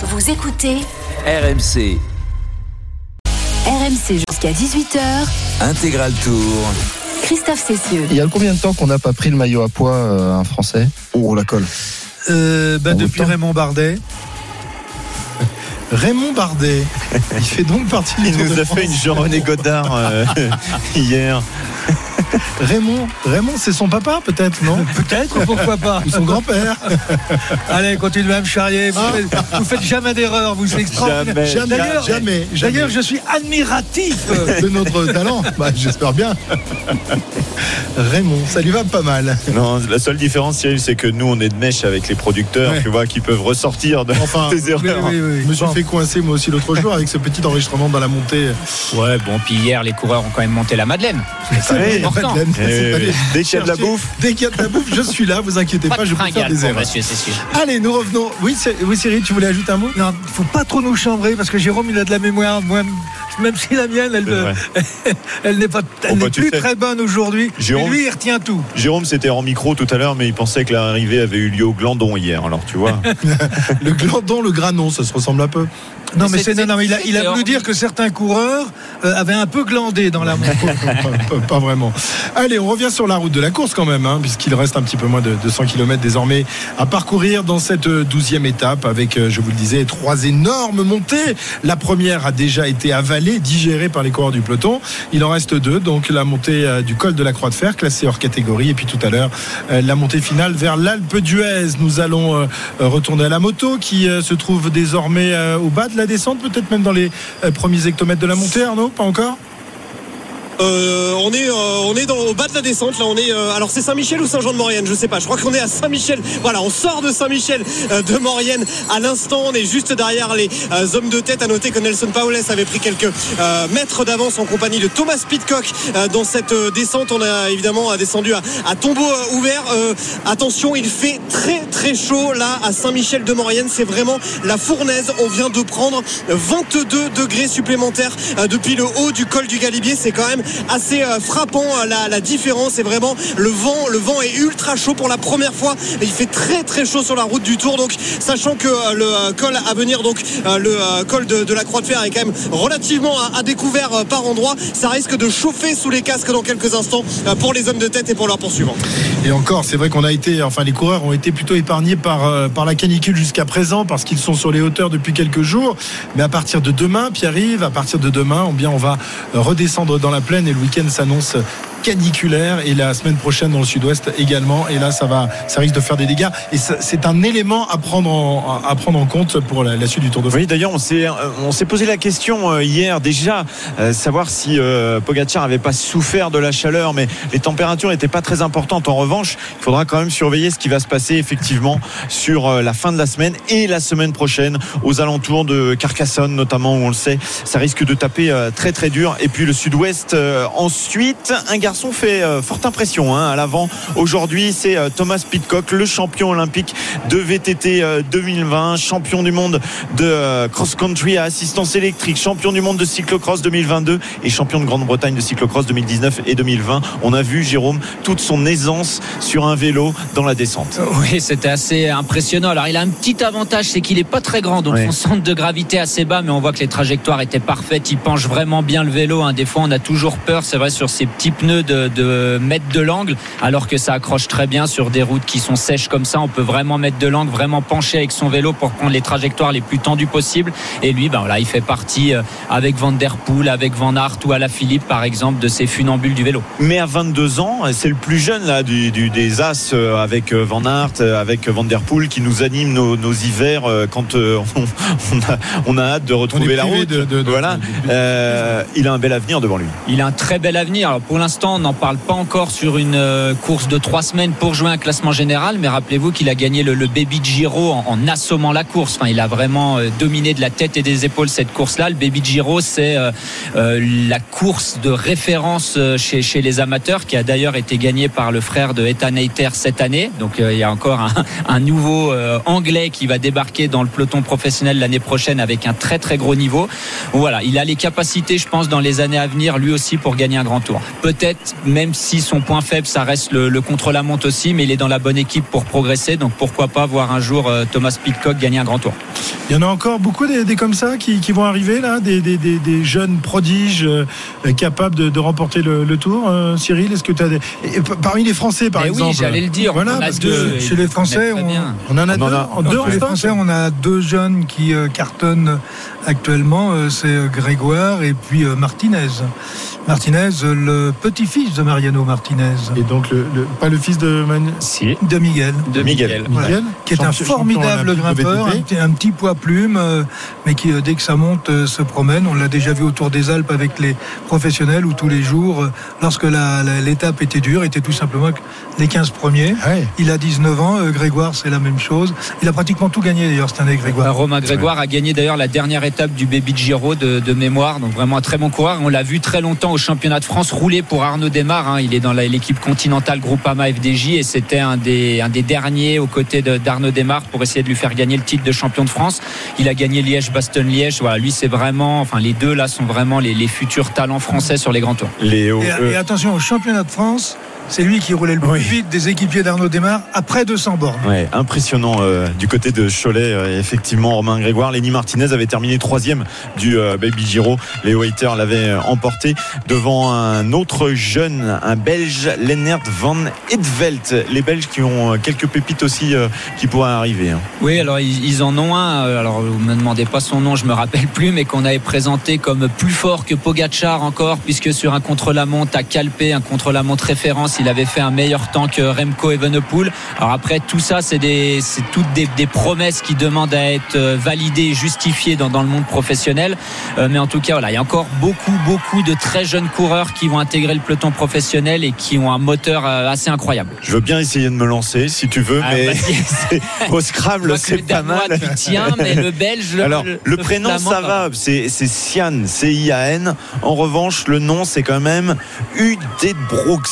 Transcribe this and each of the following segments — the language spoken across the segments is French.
Vous écoutez RMC RMC jusqu'à 18h. Intégral Tour. Christophe Cessieux. Il y a combien de temps qu'on n'a pas pris le maillot à poids euh, un Français? Oh, la colle. Euh, bah, depuis. Raymond Bardet. Raymond Bardet, il fait donc partie du Il nous de a fait une. Jean-René Godard euh, hier. Raymond, Raymond, c'est son papa peut-être, non Peut-être, pourquoi pas Ou son grand-père Allez, continuez à me charrier. Vous, faites, vous faites jamais d'erreur, vous c'est extraordinaire. Jamais, Jamais, D'ailleurs- jamais, jamais. D'ailleurs, je suis admiratif. de notre talent. Bah, j'espère bien. Raymond, ça lui va pas mal. Non, la seule différence, Cyril, c'est que nous, on est de mèche avec les producteurs, Ouais. tu vois, qui peuvent ressortir de Enfin, des erreurs. Oui, oui, oui. Je me suis Bon. fait coincer moi aussi l'autre jour avec ce petit enregistrement dans la montée. Ouais, bon, puis hier, les coureurs ont quand même monté la Madeleine. C'est Oui, important. Madeleine, Eh. Dès qu'il y a de la bouffe. Dès qu'il y a de la bouffe, je suis là, vous inquiétez pas, je peux faire des erreurs. monsieur. Allez, nous revenons. Oui, oui, Cyril, tu voulais ajouter un mot? Non, il faut pas trop nous chambrer parce que Jérôme, il a de la mémoire. Moi, même si la mienne, elle, elle n'est pas, elle Oh, bah, plus sais. très bonne aujourd'hui. Mais Jérôme- lui, il retient tout. Jérôme, c'était en micro tout à l'heure, mais il pensait que l'arrivée avait eu lieu au Glandon hier. Alors, tu vois. Le glandon, le granon, ça se ressemble un peu. Non, Mais mais c'est non, non, mais il a, il a voulu dire que certains coureurs euh, avaient un peu glandé dans la montée. pas, pas- pas vraiment. Allez, on revient sur la route de la course quand même, hein, puisqu'il reste un petit peu moins de 200 km désormais à parcourir dans cette douzième étape avec, euh, je vous le disais, trois énormes montées. La première a déjà été avalée, digérée par les coureurs du peloton. Il en reste deux, donc la montée euh, du col de la Croix de Fer, classée hors catégorie, et puis tout à l'heure, euh, la montée finale vers l'Alpe d'Huez. Nous allons retourner à la moto qui se trouve désormais au bas de la descente, peut-être même dans les euh, premiers hectomètres de la montée, Arnaud Pas encore? Euh, on est, euh, on est au bas de la descente. Là, on est. euh, alors, c'est Saint-Michel ou Saint-Jean-de-Maurienne Je sais pas. Je crois qu'on est à Saint-Michel. Voilà, on sort de Saint-Michel de Maurienne à l'instant. On est juste derrière les hommes de tête. À noter que Nelson Paoles avait pris quelques mètres d'avance en compagnie de Thomas Pitcock dans cette descente. On a évidemment descendu à, à tombeau ouvert. Attention, il fait très très chaud là à Saint-Michel de Maurienne. C'est vraiment la fournaise. On vient de prendre 22 degrés supplémentaires depuis le haut du col du Galibier. C'est quand même assez euh, frappant euh, la, différence. C'est vraiment le vent. Le vent est ultra chaud pour la première fois. Il fait très très chaud sur la route du Tour. Donc, sachant que euh, le col à venir, donc le col de, la Croix de Fer est quand même relativement à, découvert par endroits. Ça risque de chauffer sous les casques dans quelques instants pour les hommes de tête et pour leurs poursuivants. Et encore, c'est vrai qu'on a été, enfin les coureurs ont été plutôt épargnés par, par la canicule jusqu'à présent parce qu'ils sont sur les hauteurs depuis quelques jours. Mais à partir de demain, Pierre-Yves, à partir de demain, eh bien, on va redescendre dans la plaine et le week-end s'annonce caniculaire et la semaine prochaine dans le sud-ouest également et là ça va ça risque de faire des dégâts et c'est un élément à prendre en, à prendre en compte pour la, la suite du Tour de France. Oui, d'ailleurs, on s'est, euh, on s'est posé la question euh, hier déjà, euh, savoir si euh, Pogacar avait pas souffert de la chaleur, mais les températures n'étaient pas très importantes. En revanche, il faudra quand même surveiller ce qui va se passer effectivement sur euh, la fin de la semaine et la semaine prochaine aux alentours de Carcassonne, notamment où on le sait, ça risque de taper euh, très très dur. Et puis le Sud-Ouest ensuite, un garçon fait euh, forte impression hein, à l'avant. Aujourd'hui, c'est euh, Thomas Pitcock, le champion olympique de VTT euh, 2020, champion du monde de euh, cross-country à assistance électrique, champion du monde de cyclocross 2022 et champion de Grande-Bretagne de cyclocross 2019 et 2020. On a vu Jérôme toute son aisance sur un vélo dans la descente. Oui, c'était assez impressionnant. Alors, il a un petit avantage, c'est qu'il est pas très grand, donc son centre de gravité est assez bas, mais on voit que les trajectoires étaient parfaites. Il penche vraiment bien le vélo. hein. Des fois, on a toujours peur, c'est vrai, sur ces petits pneus de, de mettre de l'angle, alors que ça accroche très bien sur des routes qui sont sèches comme ça. On peut vraiment mettre de l'angle, vraiment pencher avec son vélo pour prendre les trajectoires les plus tendues possibles. Et lui, ben voilà, il fait partie euh, avec Van Der Poel, avec Van Aert ou à la Philippe, par exemple, de ces funambules du vélo. Mais à 22 ans, c'est le plus jeune là du, du- des As euh, avec euh, Van Aert, euh, avec Van Der Poel qui nous anime nos, nos hivers euh, quand euh, on, on a, on a hâte de retrouver la route. de- de- de- voilà. de- Euh, il a un bel avenir devant lui. Il a un très bel avenir. Alors pour l'instant, on n'en parle pas encore sur une euh, course de trois semaines pour jouer un classement général, mais rappelez-vous qu'il a gagné le, Baby Giro en, assommant la course. Enfin, il a vraiment euh, dominé de la tête et des épaules cette course-là. Le Baby Giro, c'est euh, la course de référence chez, les amateurs, qui a d'ailleurs été gagnée par le frère de Ethan Hayter cette année. Donc il y a encore un, un nouveau anglais qui va débarquer dans le peloton professionnel l'année prochaine avec un très très gros niveau. Voilà, il a les capacités, je pense, dans les années à venir, lui aussi, pour gagner un grand tour. Peut-être, même si son point faible, ça reste le, le contre-la-montre aussi, mais il est dans la bonne équipe pour progresser. Donc pourquoi pas voir un jour euh, Thomas Pitcock gagner un grand tour. Il y en a encore beaucoup des, des comme ça qui, qui vont arriver là, des, des, des, des jeunes prodiges euh, capables de, de remporter le, le tour. Euh, Cyril, est-ce que tu as des... et parmi les Français par Eh exemple oui, j'allais le dire. Voilà, on en a parce deux. que et chez les Français, on- en a On deux, en a- en deux Chez les Français, on a deux jeunes qui euh, cartonnent actuellement. euh, C'est Grégoire et puis euh, Martinez. Martinez, le petit-fils de Mariano Martinez, Et donc le, le- pas le fils de Manu- Si, de Miguel. de Miguel. Miguel. Voilà. Miguel, qui est un formidable grimpeur, un petit, un petit poids plume, euh, mais qui euh, dès que ça monte euh, se promène. On l'a déjà vu autour des Alpes avec les professionnels où tous les jours, euh, lorsque l'étape était dure, était tout simplement les 15 premiers. Ouais. Il a 19 ans, euh, Grégoire c'est la même chose. Il a pratiquement tout gagné d'ailleurs cette année Grégoire. Romain Grégoire a gagné d'ailleurs la dernière étape du Baby Giro de, de mémoire, donc vraiment un très bon coureur. On l'a vu très longtemps au championnat de France rouler pour Arnaud Desmar. hein. Il est dans l'équipe continentale Groupama FDJ et c'était un des, un des derniers aux côtés de- d'Arnaud Desmar pour essayer de lui faire gagner le titre de champion de France. Il a gagné Liège-Bastogne-Liège. Voilà, lui c'est vraiment, enfin les deux là sont vraiment les, les futurs talents français sur les grands tours. Léo. Et, euh, et attention au championnat de France, c'est lui qui roulait le plus Oui. vite des équipiers d'Arnaud Desmar après 200 bornes. Ouais, impressionnant euh, du côté de Cholet, euh, effectivement, Romain Grégoire. Lenny Martinez avait terminé troisième du euh, Baby Giro. Léo Hayter l'avait euh, emporté devant un autre jeune, un Belge, Lennert van Edvelt. Les Belges qui ont quelques pépites aussi euh, qui pourraient arriver. hein. Oui, alors ils, ils en ont un. Alors vous me demandez pas son nom, je me rappelle plus, mais qu'on avait présenté comme plus fort que Pogachar encore, puisque sur un contre-la-montre à Calpé, un contre-la-montre référence, il avait fait un meilleur temps que Remco Evenepoel. Alors après tout ça, c'est des, c'est toutes des, des promesses qui demandent à être euh, validées et justifiées dans, dans le monde professionnel. Euh, mais en tout cas, voilà, il y a encore beaucoup, beaucoup de très jeunes coureurs qui vont intégrer le peloton professionnel et qui ont un moteur euh, assez incroyable. Je veux bien essayer de me lancer si tu veux, Ah, mais c'est- au Scrabble, c'est le pas mal. tu tiens, mais le Belge, le, Alors, le, prénom, Flamand, ça va, c'est c'est Sian, C-I-A-N. En revanche, le nom, c'est quand même U.D. Brooks.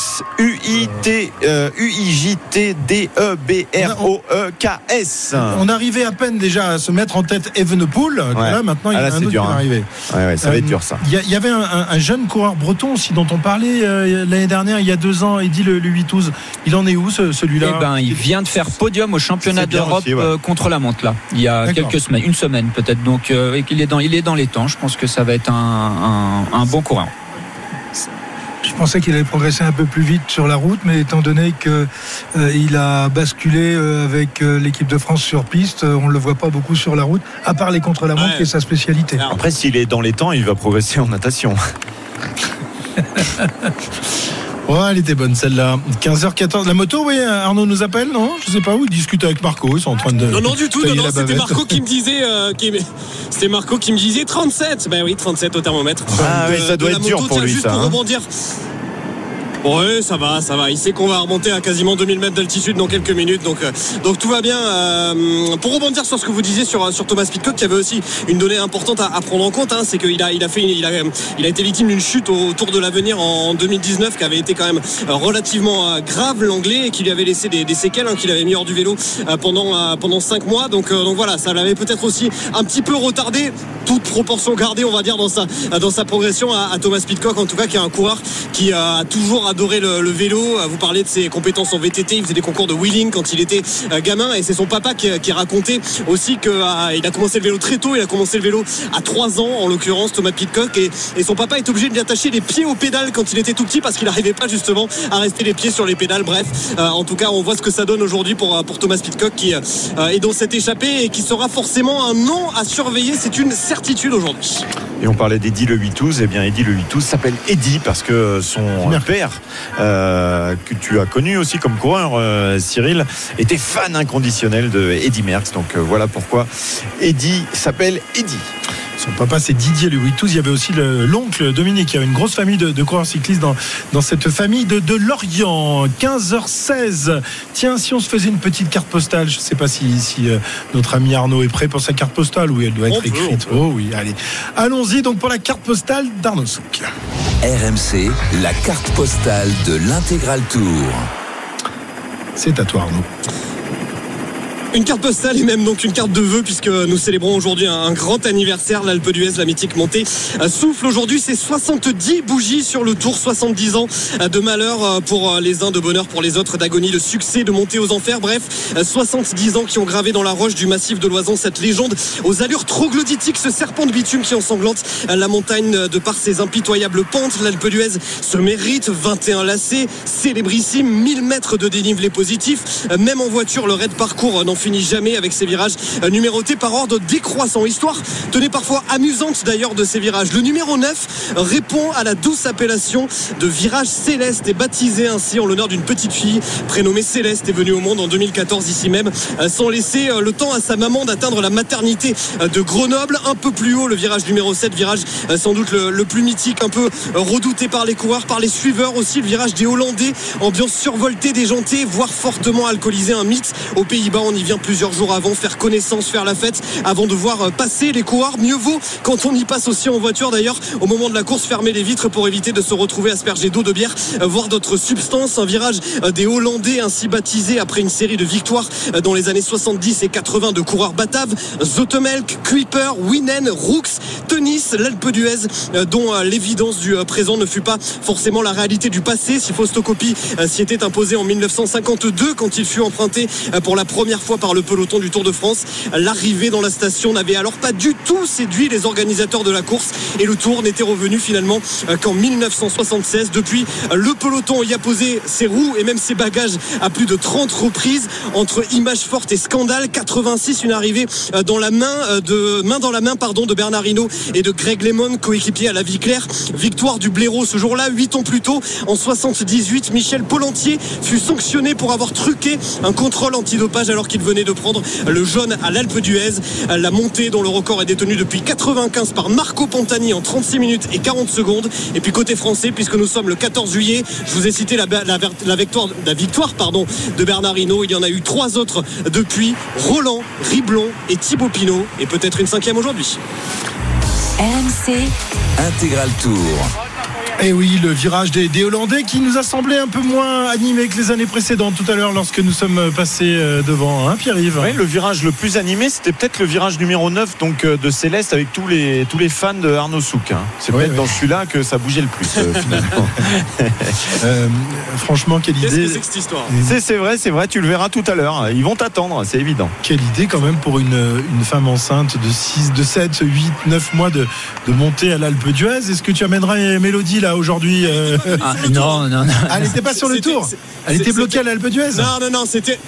U-I-T, euh, U-I-J-T-D-E-B-R-O-E-K-S. On arrivait à peine déjà à se mettre en tête Evenepoel. Là, maintenant, il y Ah, a là, un c'est autre dur, qui va hein. arriver. Ouais, ouais, ça va être Euh, dur, ça. Il y, a- il y avait un, un- un jeune coureur breton aussi dont on parlait euh, l'année dernière, il y a deux ans, Eddy le, le 8-12. Il en est où ce- celui-là? Eh ben, il vient de faire podium au championnat d'Europe aussi, ouais. euh, contre la montre là. Il y a D'accord. quelques semaines, une semaine peut-être. Donc, euh, et qu'il est dans, il est dans les temps. Je pense que ça va être un, un- un bon coureur. Je pensais qu'il allait progresser un peu plus vite sur la route, mais étant donné que euh, il a basculé euh, avec euh, l'équipe de France sur piste, on ne le voit pas beaucoup sur la route, à part les contre-la-montre Ouais. qui est sa spécialité. Après, s'il est dans les temps, il va progresser en natation. Ouais, elle était bonne celle-là. 15h14. La moto, oui, Arnaud nous appelle, non? Je sais pas où, il discute avec Marco, ils sont en train de. Non, non, du tout. Non, non, c'était. Marco qui me disait. euh, qui- C'était Marco qui me disait 37. Ben oui, 37 au thermomètre. Ah De- oui, ça doit être dur pour lui, juste ça, pour hein. rebondir. Ouais, ça va, ça va. Il sait qu'on va remonter à quasiment 2000 mètres d'altitude dans quelques minutes, donc euh, donc tout va bien. Euh, pour rebondir sur ce que vous disiez sur sur Thomas Pitcock, qui avait aussi une donnée importante à, prendre en compte, hein, c'est qu'il a il a fait une- il a il a été victime d'une chute au Tour de l'Avenir en 2019 qui avait été quand même euh, relativement euh, grave l'anglais et qui lui avait laissé des, séquelles, hein, qu'il avait mis hors du vélo euh, pendant euh, pendant cinq mois. Donc euh, donc voilà, ça l'avait peut-être aussi un petit peu retardé, toute proportion gardée, on va dire dans sa dans sa progression à, à Thomas Pitcock, en tout cas qui est un coureur qui euh, a toujours adoré le, le vélo. Vous parlez de ses compétences en VTT, il faisait des concours de wheeling quand il était euh, gamin et c'est son papa qui, qui racontait aussi qu'il a commencé le vélo très tôt. Il a commencé le vélo à 3 ans en l'occurrence Thomas Pitcock et, et son papa est obligé de lui attacher les pieds aux pédales quand il était tout petit parce qu'il n'arrivait pas justement à rester les pieds sur les pédales. Bref, euh, en tout cas on voit ce que ça donne aujourd'hui pour, euh, pour Thomas Pitcock qui euh, est dans cette échappée et qui sera forcément un nom à surveiller. C'est une certitude aujourd'hui. Et on parlait d'Eddie le 8-12. Eh bien, Eddie le 8-12 s'appelle Eddie parce que son père, euh, que tu as connu aussi comme coureur, euh, Cyril, était fan inconditionnel de Eddie Merckx. Donc euh, voilà pourquoi Eddie s'appelle Eddie. Son papa, c'est Didier 8-12. Il y avait aussi le- l'oncle Dominique. Il y avait une grosse famille de, de coureurs cyclistes dans, dans cette famille de, de Lorient. 15h16. Tiens, si on se faisait une petite carte postale, je ne sais pas si, si, euh, notre ami Arnaud est prêt pour sa carte postale ou elle doit être On écrite. peut. Oh oui, allez. Allons-y donc pour la carte postale d'Arnaud Souk. RMC, la carte postale de l'intégral tour. C'est à toi, Arnaud. Une carte postale et même donc une carte de vœux puisque nous célébrons aujourd'hui un, grand anniversaire. L'Alpe d'Huez, la mythique montée, euh, souffle aujourd'hui ses 70 bougies sur le tour, 70 ans euh, de malheur euh, pour les uns, de bonheur pour les autres, d'agonie, de succès, de montée aux enfers. Bref, euh, 70 ans qui ont gravé dans la roche du massif de l'Oison cette légende aux allures troglodytiques, ce serpent de bitume qui ensanglante la montagne de par ses impitoyables pentes. L'Alpe d'Huez se mérite 21 lacets, célébrissime, 1000 mètres de dénivelé positif. Même en voiture, le raid parcours n'en finit jamais avec ses virages euh, numérotés par ordre décroissant. Histoire tenez parfois amusante d'ailleurs de ces virages. Le numéro 9 répond à la douce appellation de virage céleste et baptisé ainsi en l'honneur d'une petite fille prénommée Céleste est venue au monde en 2014 ici même euh, sans laisser euh, le temps à sa maman d'atteindre la maternité de Grenoble. Un peu plus haut, le virage numéro 7, virage sans doute le, plus mythique, un peu redouté par les coureurs, par les suiveurs aussi, le virage des Hollandais, ambiance survoltée, déjantée, voire fortement alcoolisée, un mythe. Aux Pays-Bas, on y vient plusieurs jours avant, faire connaissance, faire la fête, avant de voir euh, passer les coureurs. Mieux vaut quand on y passe aussi en voiture d'ailleurs, au moment de la course, fermer les vitres pour éviter de se retrouver aspergé d'eau de bière, euh, voire d'autres substances. Un virage euh, des Hollandais ainsi baptisé après une série de victoires dans les années 70 et 80 de coureurs bataves. Zotemelk, Kuiper, Winen, Roux, Tenis, l'Alpe d'Huez, dont l'évidence du présent ne fut pas forcément la réalité du passé. Si Faustocopie euh, s'y était imposé en 1952 quand il fut emprunté pour la première fois par le peloton du Tour de France, l'arrivée dans la station n'avait alors pas du tout séduit les organisateurs de la course et le Tour n'était revenu finalement euh, qu'en 1976. Depuis, euh, le peloton y a posé ses roues et même ses bagages à plus de 30 reprises entre images fortes et scandales. 86, une arrivée euh, dans la main de main dans la main pardon de Bernard Hinault et de Greg Lemon, coéquipier à la vie claire. Victoire du Blaireau ce jour-là, 8 ans plus tôt, en 78, Michel Polentier fut sanctionné pour avoir truqué un contrôle antidopage alors qu'il venait de prendre le jaune à l'Alpe d'Huez. La montée dont le record est détenu depuis 95 par Marco Pantani en 36 minutes et 40 secondes. Et puis côté français, puisque nous sommes le 14 juillet, je vous ai cité la, la- la victoire, la victoire pardon, de Bernard Hinault. Il y en a eu trois autres depuis Roland, Riblon et Thibaut Pinot. Et peut-être une cinquième aujourd'hui. RMC, Intégral Tour. Et Eh oui, le virage des, des Hollandais qui nous a semblé un peu moins animé que les années précédentes tout à l'heure lorsque nous sommes passés euh, devant, hein, Pierre-Yves Oui, le virage le plus animé, c'était peut-être le virage numéro 9 donc euh, de Céleste avec tous les tous les fans de Arnaud Souk. hein. C'est peut-être dans celui-là que ça bougeait le plus euh, finalement. Euh, Franchement, quelle Qu'est-ce que idée c'est que cette histoire c'est c'est vrai, c'est vrai, tu le verras tout à l'heure. Ils vont t'attendre, c'est évident. Quelle idée quand même pour une, une femme enceinte de 6, de 7, 8, 9 mois de, de monter à l'Alpe d'Huez. Est-ce que tu amèneras Mélodie là aujourd'hui euh Ah, non, non, non. Elle n'était pas sur le tour. Elle était bloquée à l'Alpe d'Huez. Non, non, non, c'était.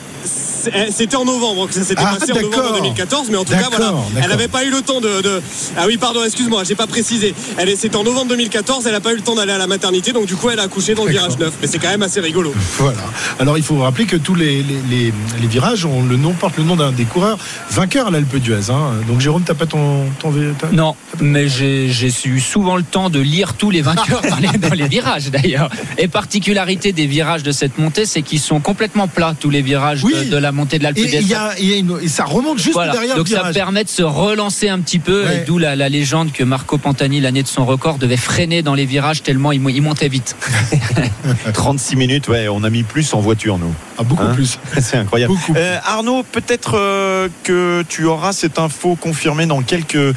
C'est- C'était en novembre que ça s'était Ah, passé en novembre d'accord. 2014, mais en tout cas, voilà, elle n'avait pas eu le temps de, de- Ah oui, pardon, excuse-moi, j'ai pas précisé. Elle est- C'était en novembre 2014, elle n'a pas eu le temps d'aller à la maternité, donc du coup, elle a accouché dans le virage 9. Mais c'est quand même assez rigolo. Voilà. Alors il faut rappeler que tous les, les, les- les virages ont le nom, portent le nom d'un des coureurs vainqueurs à l'Alpe d'Huez. hein. Donc Jérôme, t'as pas ton, ton Non, mais j'ai j'ai eu souvent le temps de lire tous les vainqueurs dans les, dans les virages d'ailleurs. Et particularité des virages de cette montée, c'est qu'ils sont complètement plats, tous les virages Oui. de, de la montée de l'Alpe Et, d'Huez. il y a, il y a une- et ça remonte juste Voilà. derrière Donc le ça permet de se relancer un petit peu, Ouais. et d'où la, la légende que Marco Pantani, l'année de son record, devait freiner dans les virages tellement il, il montait vite. 36 minutes, ouais, on a mis plus en voiture nous. Ah, beaucoup Hein plus. C'est incroyable. Euh, Arnaud, peut-être euh, que tu auras cette info confirmée dans quelques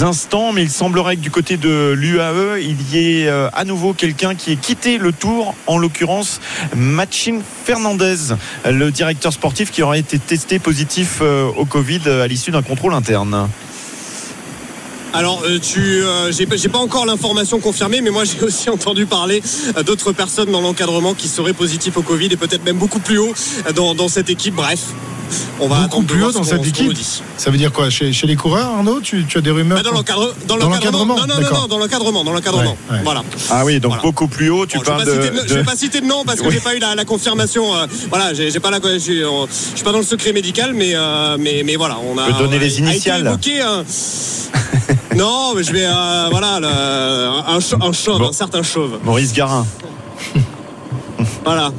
instants, mais il semblerait que du côté de l'UAE, il y ait euh, à nouveau quelqu'un qui ait quitté le tour, en l'occurrence Machin Fernandez, le directeur sportif qui aurait été testé positif au Covid à l'issue d'un contrôle interne. Alors, euh, tu, euh, j'ai, j'ai pas encore l'information confirmée, mais moi j'ai aussi entendu parler euh, d'autres personnes dans l'encadrement qui seraient positifs au Covid et peut-être même beaucoup plus haut euh, dans, dans cette équipe. Bref, on va Beaucoup plus haut dans cette équipe. Ça veut dire quoi? Chez, chez les coureurs, Arnaud tu, tu as des rumeurs Bah, dans, l'encadre- dans Dans l'encadrement. Non, non, non, d'accord. non, dans l'encadrement, dans l'encadrement. Ouais, ouais. Voilà. Ah oui, donc Voilà. beaucoup plus haut, tu Bon, je vais parles pas de, Je vais pas citer de nom parce que Oui. j'ai pas eu la, la confirmation. euh, voilà, j'ai, j'ai pas la, je suis, euh, je suis pas dans le secret médical, mais euh, mais mais voilà, on a. peux donner on a- les a été initiales. évoqué un- non, mais je vais euh, voilà le- un, ch- un chauve, Bon. un certain chauve. Maurice Garin. Voilà.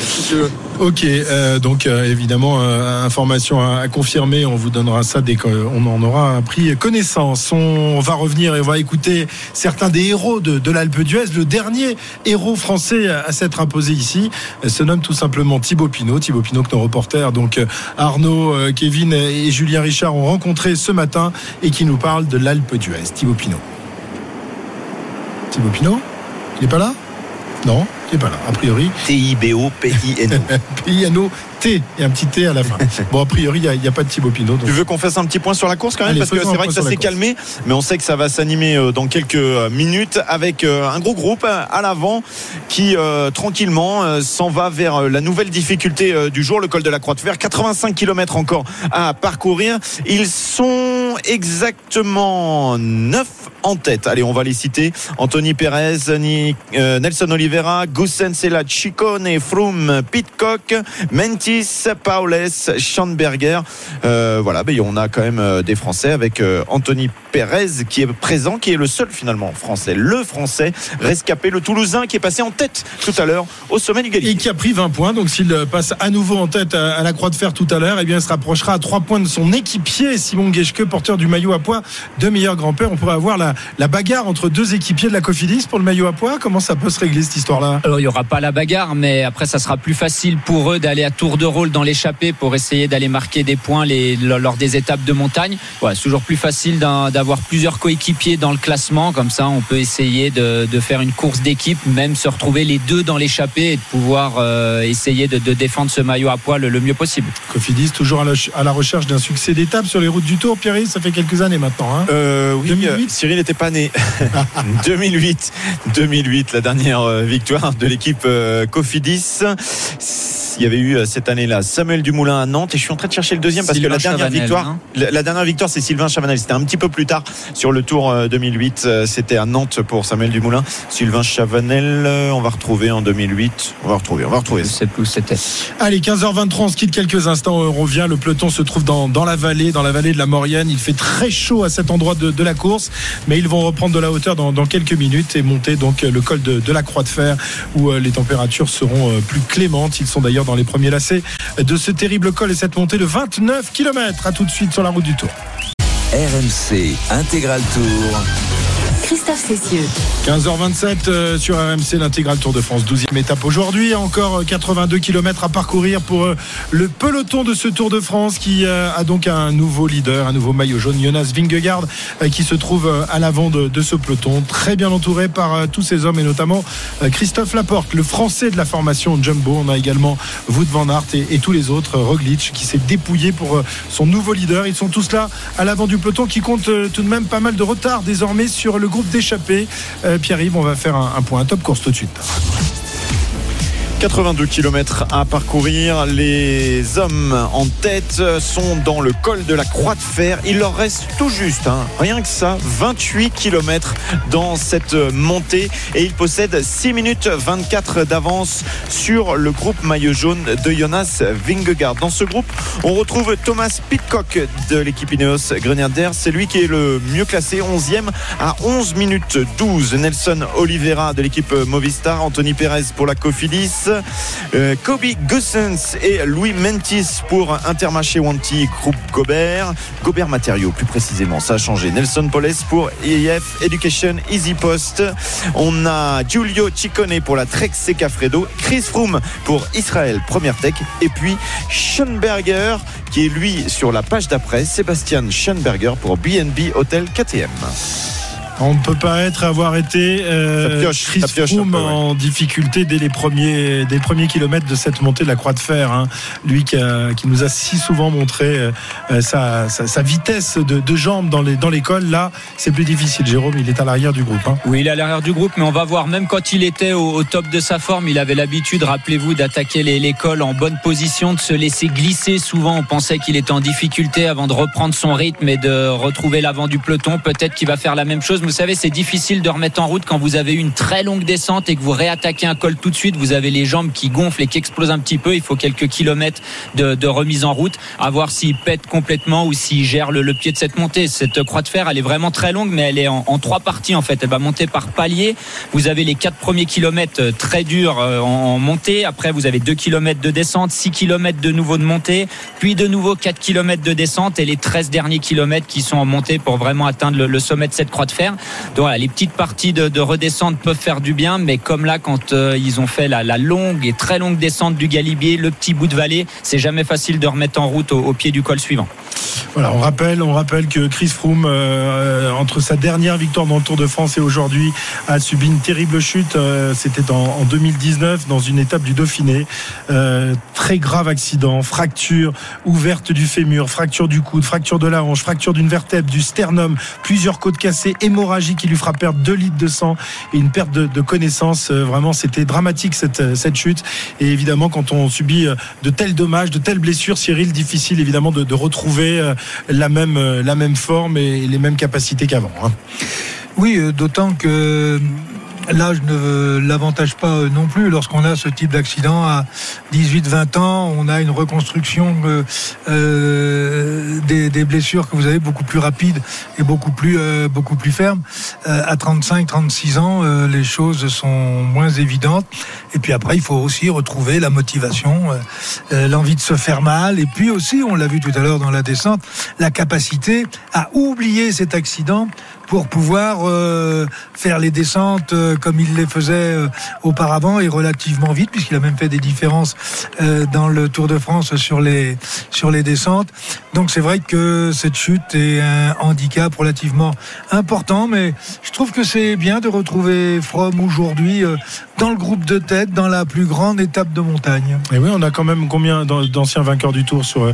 Si tu veux. Ok, euh, donc euh, évidemment, euh, information à, confirmer, on vous donnera ça dès qu'on en aura pris connaissance. On va revenir et on va écouter certains des héros de, l'Alpe d'Huez. Le dernier héros français à, s'être imposé ici se nomme tout simplement Thibaut Pinot. Thibaut Pinot que nos reporters, donc Arnaud, Kevin et Julien Richard ont rencontré ce matin et qui nous parle de l'Alpe d'Huez. Thibaut Pinot. Thibaut Pinot Il n'est pas là? Non, n'est pas là, a priori. T-I-B-O-P-I-N-O. Piano T et un petit T à la fin. Bon, a priori, il n'y a, a, pas de Thibaut Pinot. Donc... Tu veux qu'on fasse un petit point sur la course quand même? Allez, Parce que c'est vrai que ça s'est calmé, mais on sait que ça va s'animer euh, dans quelques euh, minutes avec euh, un gros groupe à l'avant qui euh, tranquillement s'en va vers la nouvelle difficulté du jour, le col de la Croix de Fer. 85 km encore à parcourir. Ils sont exactement 9 en tête. Allez, on va les citer. Anthony Perez, euh, Nelson Oliveira, Gussen Sela, Chicone, Froome, Pitcock, Mentis, Paules, Schandberger. Euh, voilà, ben, on a quand même euh, des Français avec Anthony Perez qui est présent, qui est le seul finalement français, le français rescapé, le Toulousain qui est passé en tête tout à l'heure au sommet du Et qui a pris 20 points. Donc, s'il passe à nouveau en tête à la Croix de Fer tout à l'heure, eh bien, il se rapprochera à 3 points de son équipier, Simon Geschke, porteur du maillot à poids de meilleur grand-père. On pourrait avoir la, la bagarre entre deux équipiers de la Cofidis pour le maillot à poids. Comment ça peut se régler cette histoire-là? Alors il n'y aura pas la bagarre, mais après ça sera plus facile pour eux d'aller à tour de rôle dans l'échappée pour essayer d'aller marquer des points les- lors des étapes de montagne. C'est toujours plus facile d'avoir plusieurs coéquipiers dans le classement, comme ça on peut essayer de, de faire une course d'équipe, même se retrouver les deux dans l'échappée et de pouvoir euh, essayer de, de défendre ce maillot à poids le, le mieux possible. Cofidis, toujours à la, à la recherche d'un succès d'étape sur les routes du Tour. Pierre, ça fait quelques années maintenant. Hein Euh, oui, 2008? euh, Cyril n'était pas né. 2008, 2008, la dernière euh, victoire de l'équipe Cofidis. Il y avait eu cette année-là Samuel Dumoulin à Nantes et je suis en train de chercher le deuxième parce Sylvain que la dernière Chavanel, victoire, hein. la, la dernière victoire c'est Sylvain Chavanel. C'était un petit peu plus tard sur le Tour euh, 2008. Euh, C'était à Nantes pour Samuel Dumoulin. Sylvain Chavanel, on va retrouver en 2008. On va retrouver, on va retrouver. C'était. Allez, 15h23, on se quitte quelques instants, on revient. Le peloton se trouve dans, dans la vallée, dans la vallée de la Maurienne. Il fait très chaud à cet endroit de, la course, mais ils vont reprendre de la hauteur dans, dans quelques minutes et monter donc le col de, de la Croix de Fer où euh, les températures seront euh, plus clémentes. Ils sont d'ailleurs dans les premiers lacets de ce terrible col et cette montée de 29 km. À tout de suite sur la route du Tour. RMC Intégral Tour. Christophe Cessieux. 15h27 euh, sur RMC, l'intégral Tour de France, 12e étape aujourd'hui. Encore euh, 82 km à parcourir pour euh, le peloton de ce Tour de France qui euh, a donc un nouveau leader, un nouveau maillot jaune, Jonas Vingegaard, euh, qui se trouve euh, à l'avant de, ce peloton, très bien entouré par euh, tous ces hommes et notamment euh, Christophe Laporte, le français de la formation Jumbo. On a également Wout van Aert et, tous les autres, euh, Roglic, qui s'est dépouillé pour euh, son nouveau leader. Ils sont tous là à l'avant du peloton qui compte euh, tout de même pas mal de retard désormais sur le groupe d'échappés. Euh, Pierre-Yves, on va faire un, un point top course tout de suite. 82 km à parcourir. Les hommes en tête sont dans le col de la Croix de Fer. Il leur reste tout juste, hein, rien que ça, 28 km dans cette montée. Et ils possèdent 6 minutes 24 d'avance sur le groupe maillot jaune de Jonas Vingegaard. Dans ce groupe, on retrouve Thomas Pitcock de l'équipe Ineos Grenadier. C'est lui qui est le mieux classé, 11e à 11 minutes 12. Nelson Oliveira de l'équipe Movistar, Anthony Perez pour la Cofidis. Euh, Kobe Gussens et Louis Mentis pour Intermarché Wanty Groupe Gobert. Gobert Matériaux, plus précisément, ça a changé. Nelson Poles pour EIF Education Easy Post. On a Giulio Ciccone pour la Trek Secafredo. Chris Froome pour Israël Première Tech. Et puis Schoenberger qui est lui sur la page d'après. Sébastien Schoenberger pour BNB Hotel KTM. On ne peut pas être avoir été euh, Ça pioche, Chris ça pioche un Froome peu, ouais. en difficulté dès les premiers des premiers kilomètres de cette montée de la Croix de Fer. hein. Lui qui, a- qui nous a si souvent montré euh, euh, sa, sa- sa vitesse de, de jambes dans les dans l'école. Là, c'est plus difficile. Jérôme, il est à l'arrière du groupe. hein. Oui, il est à l'arrière du groupe, mais on va voir, même quand il était au, au top de sa forme, il avait l'habitude, rappelez-vous, d'attaquer les- l'école en bonne position, de se laisser glisser. Souvent, on pensait qu'il était en difficulté avant de reprendre son rythme et de retrouver l'avant du peloton. Peut-être qu'il va faire la même chose, mais vous savez, c'est difficile de remettre en route quand vous avez une très longue descente et que vous réattaquez un col tout de suite. Vous avez les jambes qui gonflent et qui explosent un petit peu. Il faut quelques kilomètres de, remise en route, à voir s'il pète complètement ou s'il gère le, pied de cette montée. Cette croix de fer, elle est vraiment très longue, mais elle est en, trois parties en fait. Elle va monter par palier. Vous avez les quatre premiers kilomètres euh, très durs en, en montée. Après, vous avez deux kilomètres de descente, 6 kilomètres de nouveau de montée, puis de nouveau 4 kilomètres de descente et les 13 derniers kilomètres qui sont en montée pour vraiment atteindre le sommet de cette croix de fer. Donc voilà, les petites parties de, de, redescente peuvent faire du bien, mais comme là, quand euh, ils ont fait la, longue et très longue descente du Galibier, le petit bout de vallée, c'est jamais facile de remettre en route au, pied du col suivant. Voilà, on rappelle, on rappelle que Chris Froome, euh, entre sa dernière victoire dans le Tour de France et aujourd'hui, a subi une terrible chute. Euh, C'était en, en, 2019 dans une étape du Dauphiné. Très grave accident, fracture ouverte du fémur, fracture du coude, fracture de la hanche, fracture d'une vertèbre, du sternum, plusieurs côtes cassées, hémorragie qui lui fera perdre 2 litres de sang et une perte de, connaissance. Euh, vraiment, c'était dramatique cette, cette chute. Et évidemment, quand on subit euh, de tels dommages, de telles blessures, Cyril, difficile évidemment de, retrouver euh, la même, la même forme et les mêmes capacités qu'avant. Hein. Oui, d'autant que l'âge ne l'avantage pas non plus. Lorsqu'on a ce type d'accident à 18-20 ans, on a une reconstruction euh, des, des, blessures que vous avez beaucoup plus rapide et beaucoup plus euh, beaucoup plus ferme. Euh, à 35-36 ans, euh, les choses sont moins évidentes. Et puis après, il faut aussi retrouver la motivation, euh, l'envie de se faire mal, et puis aussi, on l'a vu tout à l'heure dans la descente, la capacité à oublier cet accident pour pouvoir euh, faire les descentes euh, comme il les faisait euh, auparavant et relativement vite, puisqu'il a même fait des différences euh, dans le Tour de France sur les, sur les descentes. Donc c'est vrai que cette chute est un handicap relativement important, mais je trouve que c'est bien de retrouver From aujourd'hui euh, dans le groupe de tête, dans la plus grande étape de montagne. Et oui, on a quand même combien d'anciens vainqueurs du Tour sur euh,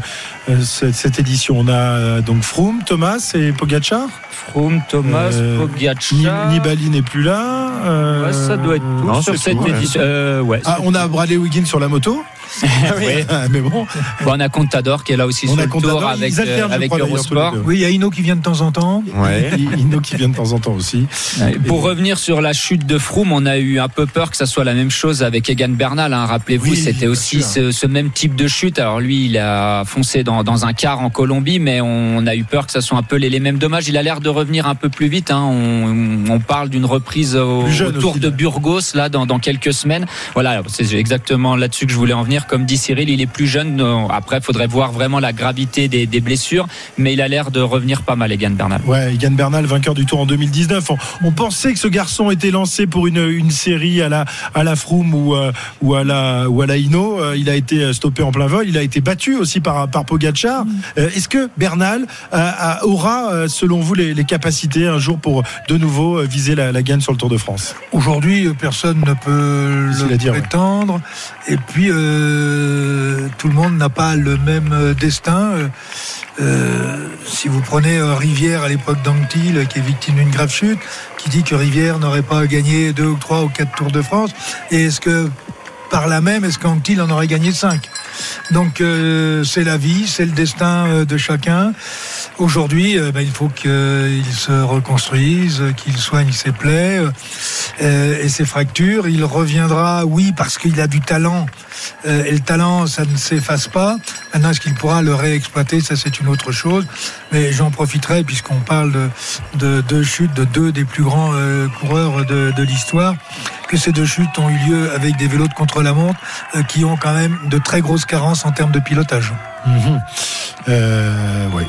cette, cette, édition? On a euh, donc Froome, Thomas et Pogacar Froome, Thomas, euh, Pogacar. Nibali n'est plus là. Ouais, ça doit être tout non, sur cette tout, édition. Ouais. ouais, ah, on a Bradley Wiggins sur la moto. Oui. mais bon. bon. On a Contador qui est là aussi on sur a le tour avec, euh, avec Eurosport. Oui, il y a Ino qui vient de temps en temps. Ouais. Ino qui vient de temps en temps aussi. Ouais. Pour Et... revenir sur la chute de Froome, on a eu un peu peur que ça soit la même chose avec Egan Bernal. Hein. Rappelez-vous, oui, c'était aussi ce, ce, même type de chute. Alors lui, il a foncé dans, dans, un quart en Colombie, mais on a eu peur que ça soit un peu les, les mêmes dommages. Il a l'air de revenir un peu plus vite. Hein. On, on, parle d'une reprise au, au Tour aussi, de Burgos là dans, dans quelques semaines. Voilà, c'est exactement là-dessus que je voulais en venir. Comme dit Cyril, il est plus jeune. Après, il faudrait voir vraiment la gravité des, des blessures, mais il a l'air de revenir pas mal, Egan Bernal. Ouais, Egan Bernal, vainqueur du Tour en 2019. On, on, pensait que ce garçon était lancé pour une, une série à la à la Froome ou, euh, ou à la ou à la Hino. Euh, il a été stoppé en plein vol. Il a été battu aussi par par Pogacar. Mm. Euh, Est-ce que Bernal aura, selon vous, les, les, capacités un jour pour de nouveau viser la, la gagne sur le Tour de France? Aujourd'hui, personne ne peut le dire, prétendre. Ouais. Et puis. Euh, tout le monde n'a pas le même destin. Euh, si vous prenez euh, Rivière à l'époque d'Anctil, qui est victime d'une grave chute, qui dit que Rivière n'aurait pas gagné deux ou trois ou quatre Tours de France, et est-ce que par là même, est-ce qu'Anctil en aurait gagné cinq? Donc euh, c'est la vie, c'est le destin euh, de chacun. Aujourd'hui, euh, ben, il faut qu'il se reconstruise, qu'il soigne ses plaies euh, et ses fractures. Il reviendra, oui, parce qu'il a du talent. Euh, et le talent, ça ne s'efface pas. Maintenant, est-ce qu'il pourra le réexploiter? Ça, c'est une autre chose. Mais j'en profiterai, puisqu'on parle de, de, de chutes de deux des plus grands coureurs de, l'histoire, que ces deux chutes ont eu lieu avec des vélos de contre-la-montre qui ont quand même de très grosses carences en termes de pilotage. Euh, oui,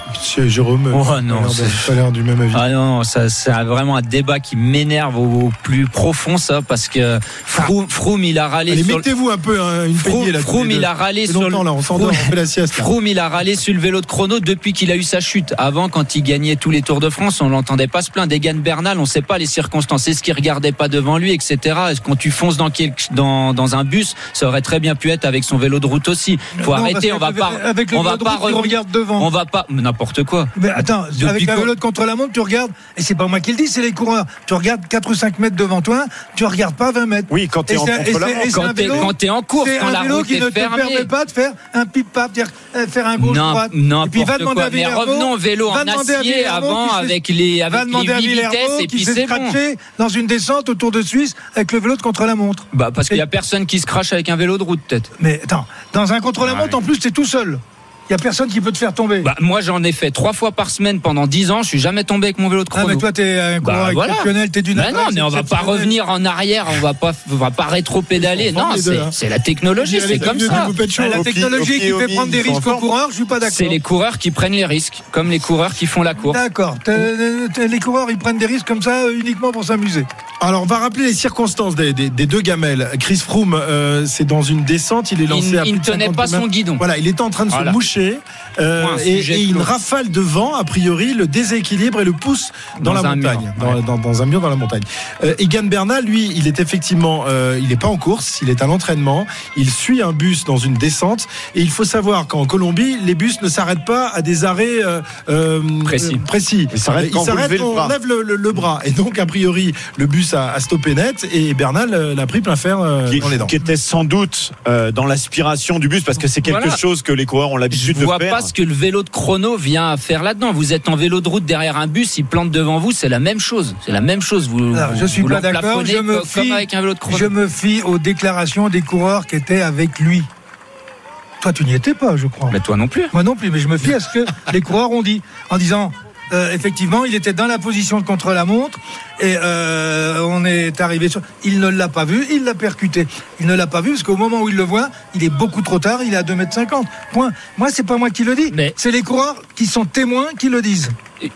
Jérôme, oh, non, pas l'air du même avis. Ah non, ça, c'est vraiment un débat qui m'énerve au, au, plus profond, ça, parce que Froome, Froome il a râlé. Allez, sur mettez-vous un peu hein, une Froome, là. Froome il a râlé sur le. Là, on Froome, on fait la sieste. Froome, il a râlé sur le vélo de chrono depuis qu'il a eu sa chute. Avant, quand il gagnait tous les Tours de France, on l'entendait pas se plaindre. Egan Bernal, on ne sait pas les circonstances. Est-ce qu'il regardait pas devant lui, etc. Est-ce quand tu fonces dans, quelque, dans, dans un bus, ça aurait très bien pu être avec son vélo de route aussi. Faut non, arrêter. On va pas. Avec le on va pas. Route, regarde devant. On va pas. N'importe quoi. Mais attends, Depuis avec un quand- vélo de contre-la-montre, tu regardes, et c'est pas moi qui le dis, c'est les coureurs. Tu regardes 4 ou 5 mètres devant toi, tu regardes pas 20 mètres. Oui, quand t'es en c'est- et c'est Quand t'es vélo- quand t'es en course, C'est quand la un vélo route qui ne te permet pas de faire un pip-pap, euh, faire un gauche Non, droite. n'importe Et puis va demander quoi. à Mais Villermo, revenons au vélo en acier avant avec les avec les demander à 8 Villermo vitesses et puis c'est bon. dans une descente autour de Suisse avec le vélo de contre-la-montre. Bah parce qu'il y a personne qui se crache avec un vélo de route peut-être. Mais attends, dans un contre-la-montre, en plus, t'es tout seul. Il y a personne qui peut te faire tomber. Bah moi j'en ai fait trois fois par semaine pendant 10 ans. Je suis jamais tombé avec mon vélo de ah, chrono. mais toi, t'es un coureur Bah, voilà. exceptionnel, t'es d'une Mais non, mais on va pas revenir en arrière, on va pas, on va pas rétro-pédaler. Non, c'est hein. c'est la technologie, c'est comme ça. vous faites chaud. Ah, La technologie qui fait prendre des risques aux coureurs, je suis pas d'accord. C'est les coureurs qui prennent les risques, comme les coureurs qui font la course. D'accord. Les coureurs, ils prennent des risques comme ça euh, uniquement pour s'amuser. Alors, on va rappeler les circonstances des, des- des deux gamelles. Chris Froome, euh, c'est dans une descente. Il est lancé Il, à il ne tenait 50 pas son guidon. Voilà, il était en train de Voilà. se moucher euh, et, et une rafale de vent, a priori, le déséquilibre et le pousse dans, Dans la montagne, mur, dans, ouais. dans- dans un mur dans la montagne. Euh, Egan Bernal, lui, il est effectivement, euh, il n'est pas en course, il est à l'entraînement. Il suit un bus dans une descente et il faut savoir qu'en Colombie, les bus ne s'arrêtent pas à des arrêts euh, euh, Précis. euh, précis. Ils s'arrêtent quand le on lève le, le- le bras. Et donc, a priori, le bus a, a stoppé net et Bernal l'a pris plein fer euh, qui, dans les dents. qui était sans doute euh, dans l'aspiration du bus parce que c'est quelque Voilà. chose que les coureurs ont Je l'habitude de vois faire. pas ce que le vélo de chrono vient faire là-dedans. Vous êtes en vélo de route derrière un bus, il plante devant vous, c'est la même chose. C'est la même chose. Vous, je suis vous pas d'accord. Je me fie, avec un vélo de chrono. je me fie aux déclarations des coureurs qui étaient avec lui. Toi, tu n'y étais pas, je crois. Mais toi non plus. Moi non plus, mais je me fie à ce que les coureurs ont dit, en disant. Euh, effectivement, il était dans la position de contre-la-montre et euh, on est arrivé sur. Il ne l'a pas vu, il l'a percuté. Il ne l'a pas vu parce qu'au moment où il le voit, il est beaucoup trop tard, il est à 2 mètres 50. Point. Moi, c'est pas moi qui le dis, Mais- c'est les coureurs qui sont témoins qui le disent.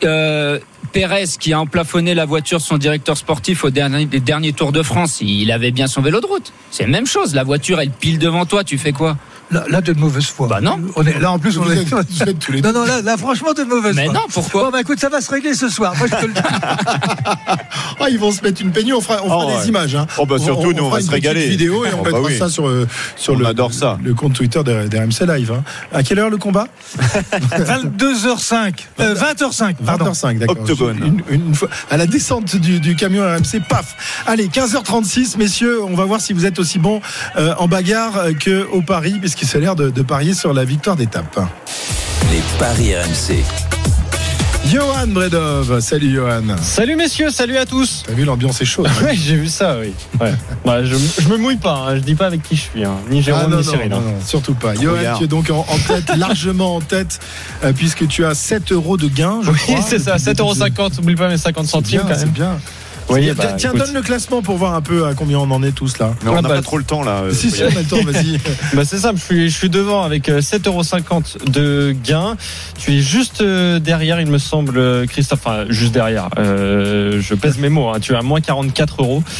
Euh, Pérez qui a emplafonné la voiture de son directeur sportif au dernier, des derniers Tours de France, il avait bien son vélo de route. C'est la même chose. La voiture, elle pile devant toi. Tu fais quoi? Là, là de mauvaise foi. Bah non. On est, là, en plus, on Vous est. êtes- vous êtes tous les Non, non, là, là franchement, de mauvaise Mais foi. non, pourquoi Bon, bah écoute, ça va se régler ce soir. Moi, je te le dis. Ah, ils vont se mettre une peignée, on fera, on fera Oh, des ouais. images. Hein. Oh, bah, surtout, nous, on fera va se régaler. vidéo et on Oh, bah mettra oui. ça sur, euh, sur On le, adore ça. le compte Twitter de, des RMC Live. hein. À quelle heure le combat 22h05. Euh, 20h05, pardon. 20h05, d'accord. Octogone. Une, une fois, à la descente du, du camion RMC, paf Allez, 15h36, messieurs, on va voir si vous êtes aussi bons euh, en bagarre euh, que au Puisqu'il s'est l'air de, de parier sur la victoire d'étape. Les paris RMC. Johan Bredov, salut Johan. Salut messieurs, salut à tous. T'as vu, l'ambiance est chaude. hein Ouais, j'ai vu ça, oui. Ouais. Bah, je, je me mouille pas, hein. je dis pas avec qui je suis, hein. ni Jérôme Ah, non, ni non, Cyril. non, hein. non, surtout pas. Johan, tu es donc en, en tête, largement en tête, euh, puisque tu as 7 euros de gain. Je Oui, crois, c'est ça, depuis le début. 7,50€, oublie pas mes 50 C'est centimes bien, quand c'est même. bien. Oui, Tiens, bah, tiens, écoute. donne le classement pour voir un peu à combien on en est tous là. Mais on n'a bah, pas trop le temps là. euh, Si, si, on a le temps, vas-y. Bah, c'est simple, je suis, je suis devant avec euh, 7,50€ de gain. Tu es juste euh, derrière, il me semble, euh, Christophe, enfin, juste derrière. Euh, je pèse mes mots, hein. tu es à moins 44 euros.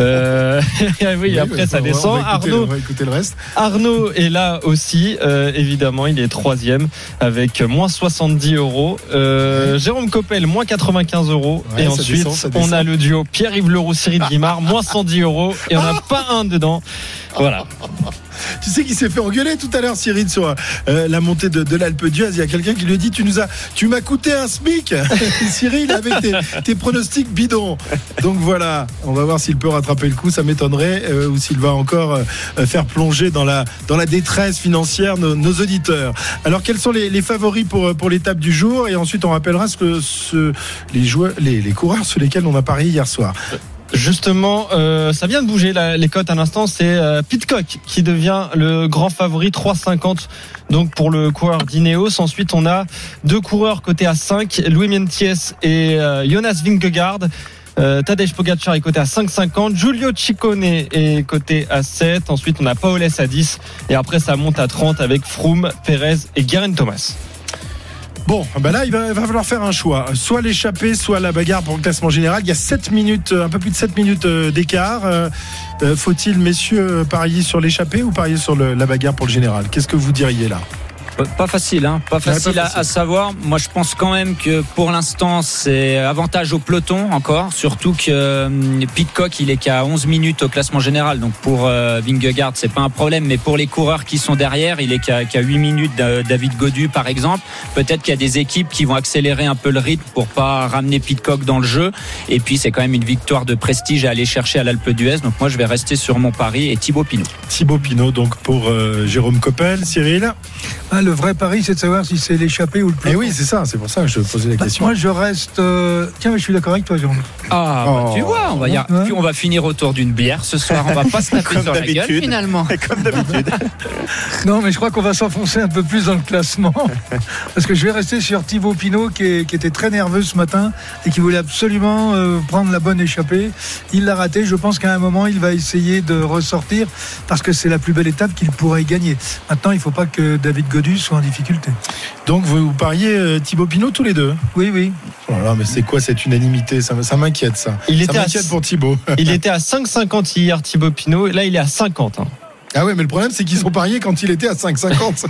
Euh, oui, après ça on va- descend. On va écouter, Arnaud, on va écouter le reste. Arnaud est là aussi, euh, évidemment, il est troisième avec moins 70 euros. Euh, Jérôme Coppel, moins 95 euros. Ouais, et ça ensuite, descend, ça descend. on a le duo Pierre-Yves Leroux, Cyril Guimard, moins 110 euros. Et on n'a pas un dedans. Voilà. Tu sais qu'il s'est fait engueuler tout à l'heure, Cyril, sur euh, la montée de, de l'Alpe d'Huez? Il y a quelqu'un qui lui dit Tu nous as, tu m'as coûté un SMIC, Cyril, avec tes, tes pronostics bidons. Donc voilà, on va voir s'il peut rattraper le coup. Ça m'étonnerait, euh, ou s'il va encore euh, faire plonger dans la, dans la détresse financière nos, nos auditeurs. Alors, quels sont les, les favoris pour, pour l'étape du jour? Et ensuite, on rappellera ce que ce, les, joueurs, les, les coureurs sur lesquels on a parié hier soir. Justement, euh, ça vient de bouger les cotes à l'instant. C'est euh, Pitcock qui devient le grand favori, 3,50 donc pour le coureur d'Ineos. Ensuite, on a deux coureurs cotés à 5, Louis Menties et euh, Jonas Vingegaard. Euh, Tadej Pogacar est coté à 5,50. Giulio Ciccone est coté à 7. Ensuite, on a Paoles à 10. Et après, ça monte à 30 avec Froome, Perez et Guerin Thomas. Bon, ben là, il va, falloir faire un choix. Soit l'échappée, soit la bagarre pour le classement général. Il y a 7 minutes, euh, un peu plus de 7 minutes euh, d'écart. Euh, Faut-il, messieurs, parier sur l'échappée ou parier sur la bagarre pour le général? Qu'est-ce que vous diriez là? Pas facile, hein. pas facile, pas à- facile. À, savoir. Moi, je pense quand même que pour l'instant, c'est avantage au peloton encore. Surtout que euh, Pitcock, il est qu'à 11 minutes au classement général. Donc pour euh, Vingegaard, c'est pas un problème. Mais pour les coureurs qui sont derrière, il est qu'à qu'à 8 minutes David Godu, par exemple. Peut-être qu'il y a des équipes qui vont accélérer un peu le rythme pour pas ramener Pitcock dans le jeu. Et puis, c'est quand même une victoire de prestige à aller chercher à l'Alpe d'Huez. Donc moi, je vais rester sur mon pari et Thibaut Pinot. Thibaut Pinot, donc pour euh, Jérôme Coppel, Cyril? Ah, le vrai pari, c'est de savoir si c'est l'échappée ou le Et peloton. oui, c'est ça, c'est pour ça que je posais la Bah, question. moi, je reste. euh, Tiens, mais je suis d'accord avec toi, Jérôme. Ah, bah, Oh. tu vois, on va, y a- Ouais. puis on va finir autour d'une bière ce soir. On va pas se taper Comme sur la gueule d'habitude. finalement. Comme d'habitude. Non, mais je crois qu'on va s'enfoncer un peu plus dans le classement. Parce que je vais rester sur Thibaut Pinot qui, est- qui était très nerveux ce matin et qui voulait absolument euh, prendre la bonne échappée. Il l'a raté. Je pense qu'à un moment, il va essayer de ressortir parce que c'est la plus belle étape qu'il pourrait gagner. Maintenant, il ne faut pas que David Godu soit en difficulté. Donc vous, vous pariez euh, Thibaut Pinot tous les deux Oui, oui. Oh là mais c'est quoi cette unanimité? Ça, m'inquiète ça. Il ça était à- m'inquiète pour Thibaut. Il était à 5,50 hier, Thibaut Pinot. Là, il est à 50. hein. Ah ouais, mais le problème c'est qu'ils ont parié quand il était à 5,50.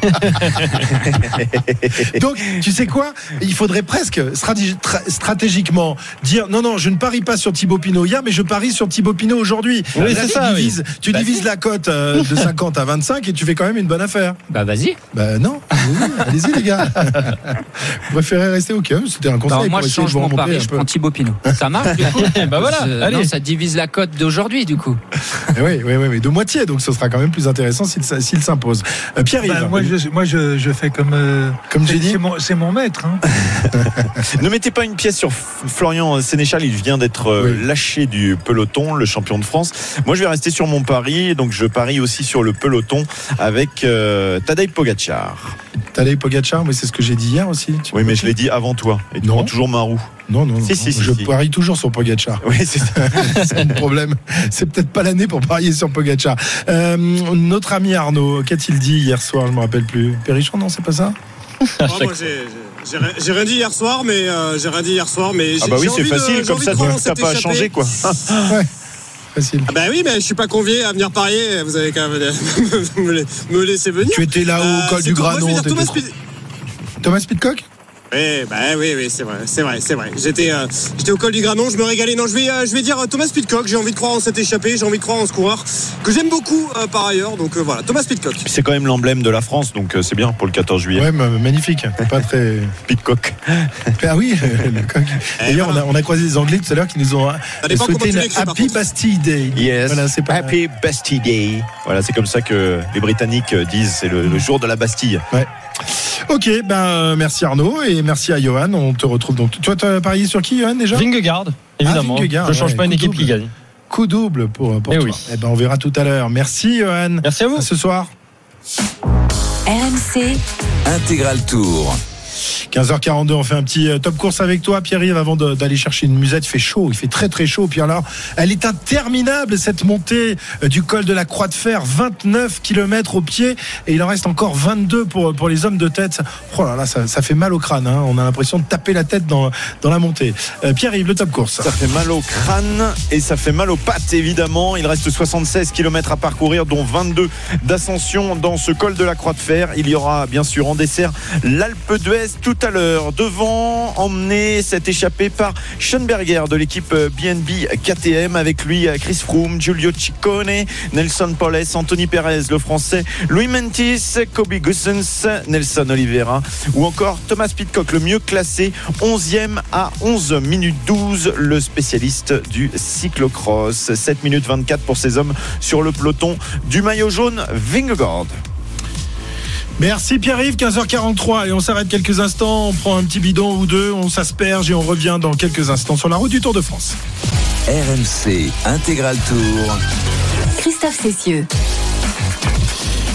Donc, tu sais quoi? Il faudrait presque stratégi- tra- stratégiquement dire non, non, je ne parie pas sur Thibaut Pinot hier, mais je parie sur Thibaut Pinot aujourd'hui. Oui, c'est ça, oui. divises, tu Bah, divises la cote euh, de 50 à 25 et tu fais quand même une bonne affaire. Bah vas-y. Bah non, oui, allez-y les gars. Vous préférez rester au calme C'était un conseil Alors moi pour je change mon pari, un je peu. prends Thibaut Pinot. Ça marche du coup bah voilà, Euh, allez. Non, ça divise la cote d'aujourd'hui du coup. Oui, oui, oui, oui, de moitié, donc ce sera quand même plus intéressant s'il s'impose. Euh, Pierre-Yves, Bah, moi, je, moi je, je fais comme. euh, Comme j'ai dit. C'est mon, maître. hein. Ne mettez pas une pièce sur Florian Sénéchal, il vient d'être euh, Oui. lâché du peloton, le champion de France. Moi je vais rester sur mon pari, donc je parie aussi sur le peloton avec euh, Tadej Pogacar. Tadej Pogacar, mais c'est ce que j'ai dit hier aussi. tu Oui mais je l'ai dit avant toi, et tu Non. prends toujours ma roue. Non, non, non. Si, je si. parie toujours sur Pogacar. Oui c'est ça. le problème. C'est peut-être pas l'année pour parier sur Pogacar. Euh, notre ami Arnaud, qu'a-t-il dit hier soir? Je me rappelle plus. Perrichon, non, c'est pas ça? Ah, moi, j'ai- j'ai rien- dit hier soir, mais euh, j'ai rien dit hier soir, mais Ah j'ai- bah oui c'est de- facile, comme ça t'as pas à changer quoi. Facile. Ah bah oui, mais je suis pas convié à venir parier. Vous avez qu'à me, me- me laisser venir. Tu étais là Euh, au col c'est du Granon. Thomas Thomas Pitcock Oui, bah oui, oui, c'est vrai, c'est vrai, c'est vrai. J'étais, euh, j'étais au col du Granon, je me régalais. Non, je vais, euh, je vais dire euh, Thomas Pitcock. J'ai envie de croire en cette échappée, j'ai envie de croire en ce coureur que j'aime beaucoup euh, par ailleurs. Donc euh, voilà, Thomas Pitcock. C'est quand même l'emblème de la France, donc euh, c'est bien pour le 14 juillet. Ouais, mais magnifique. Pas très. Pitcock. Ah oui, le coq. D'ailleurs, on a, on a croisé des Anglais tout à l'heure qui nous ont euh, souhaité une Happy. Bastille Day. Yes. Voilà, c'est pas Happy Bastille Day. Voilà, c'est comme ça que les Britanniques disent, c'est le, le jour de la Bastille. Ok, ben euh, merci Arnaud et merci à Johan. On te retrouve donc. Toi, tu as parié sur qui, Johan, déjà? Vingegaard, évidemment. Vingegaard, je change ouais, pas une équipe qui gagne. Coup double pour, pour Eh toi. oui. Eh ben, on verra tout à l'heure. Merci, Johan. Merci à vous. À ce soir. RMC, Intégral Tour. 15h42, on fait un petit euh, top course avec toi, Pierre-Yves, avant d'aller chercher une musette. Il fait chaud, il fait très très chaud. Puis alors, elle est interminable cette montée euh, du col de la Croix de Fer, 29 km au pied, et il en reste encore 22 pour, pour les hommes de tête. Oh là là, ça, ça fait mal au crâne. hein. On a l'impression de taper la tête dans, dans la montée. Euh, Pierre-Yves, le top course. Ça fait mal au crâne et ça fait mal aux pattes évidemment. Il reste 76 km à parcourir dont 22 d'ascension dans ce col de la Croix de Fer. Il y aura bien sûr en dessert l'Alpe d'Huez tout à l'heure. Devant, emmené cette échappée par Schoenberger de l'équipe BNB KTM. Avec lui Chris Froome, Giulio Ciccone, Nelson Poles, Anthony Perez, le français, Louis Mentis, Kobe Gussens, Nelson Oliveira ou encore Thomas Pitcock, le mieux classé, 11e à 11 minutes 12, le spécialiste du cyclocross. 7 minutes 24 pour ces hommes sur le peloton du maillot jaune Vingegaard. Merci Pierre-Yves, 15h43 et on s'arrête quelques instants, on prend un petit bidon ou deux, on s'asperge et on revient dans quelques instants sur la route du Tour de France. RMC Intégral Tour. Christophe Cessieux.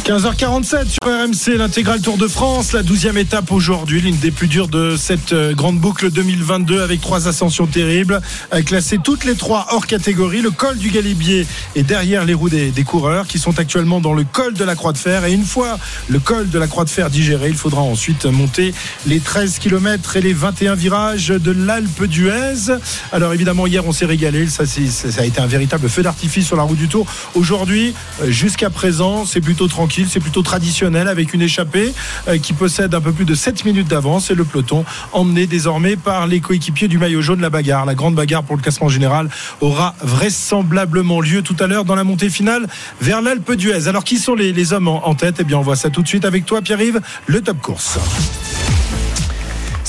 15h47 sur RMC, l'intégral Tour de France, la 12e étape aujourd'hui, l'une des plus dures de cette euh, grande boucle 2022 avec trois ascensions terribles, euh, classées toutes les trois hors catégorie. Le col du Galibier est derrière les roues des, coureurs qui sont actuellement dans le col de la Croix de Fer. Et une fois le col de la Croix de Fer digéré, il faudra ensuite monter les 13 km et les 21 virages de l'Alpe d'Huez. Alors évidemment, hier on s'est régalé, ça, ça a été un véritable feu d'artifice sur la route du Tour. Aujourd'hui, euh, jusqu'à présent, c'est plutôt tranquille. C'est plutôt traditionnel avec une échappée euh, qui possède un peu plus de 7 minutes d'avance et le peloton emmené désormais par les coéquipiers du maillot jaune. La bagarre, la grande bagarre pour le classement général aura vraisemblablement lieu tout à l'heure dans la montée finale vers l'Alpe d'Huez. Alors qui sont les, les hommes en, en tête? Eh bien on voit ça tout de suite avec toi Pierre-Yves, le top course.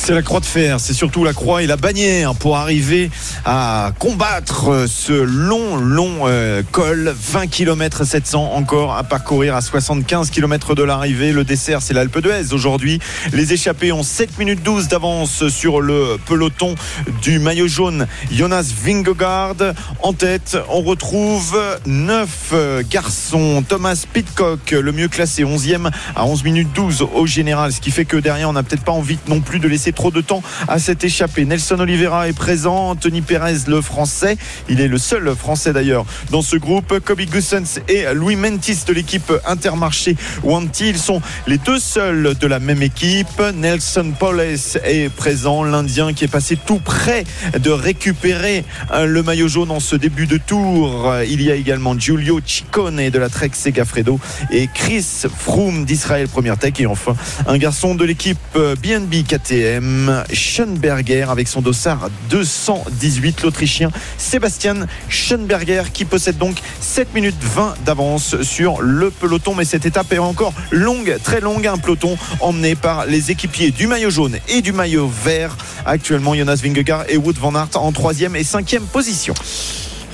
C'est la croix de fer, c'est surtout la croix et la bannière pour arriver à combattre ce long, long euh, col. 20 km 700 encore à parcourir à 75 km de l'arrivée. Le dessert, c'est l'Alpe d'Huez aujourd'hui. Les échappés ont 7 minutes 12 d'avance sur le peloton du maillot jaune. Jonas Vingegaard en tête. On retrouve 9 garçons. Thomas Pitcock, le mieux classé, 11e à 11 minutes 12 au général. Ce qui fait que derrière, on n'a peut-être pas envie non plus de laisser trop de temps à cette échappée. Nelson Oliveira est présent, Anthony Perez le français, il est le seul français d'ailleurs dans ce groupe. Kobe Gussens et Louis Mentis de l'équipe Intermarché Wanty, ils sont les deux seuls de la même équipe. Nelson Paules est présent, l'Indien qui est passé tout près de récupérer euh, le maillot jaune en ce début de tour. Il y a également Giulio Ciccone de la Trek Segafredo et Chris Froome d'Israël Première Tech et enfin un garçon de l'équipe BNB KTM Schoenberger avec son dossard 218 l'Autrichien Sébastien Schoenberger qui possède donc 7 minutes 20 d'avance sur le peloton. Mais cette étape est encore longue très longue. Un peloton emmené par les équipiers du maillot jaune et du maillot vert. Actuellement Jonas Vingegaard et Wood van Aert en 3 et 5 position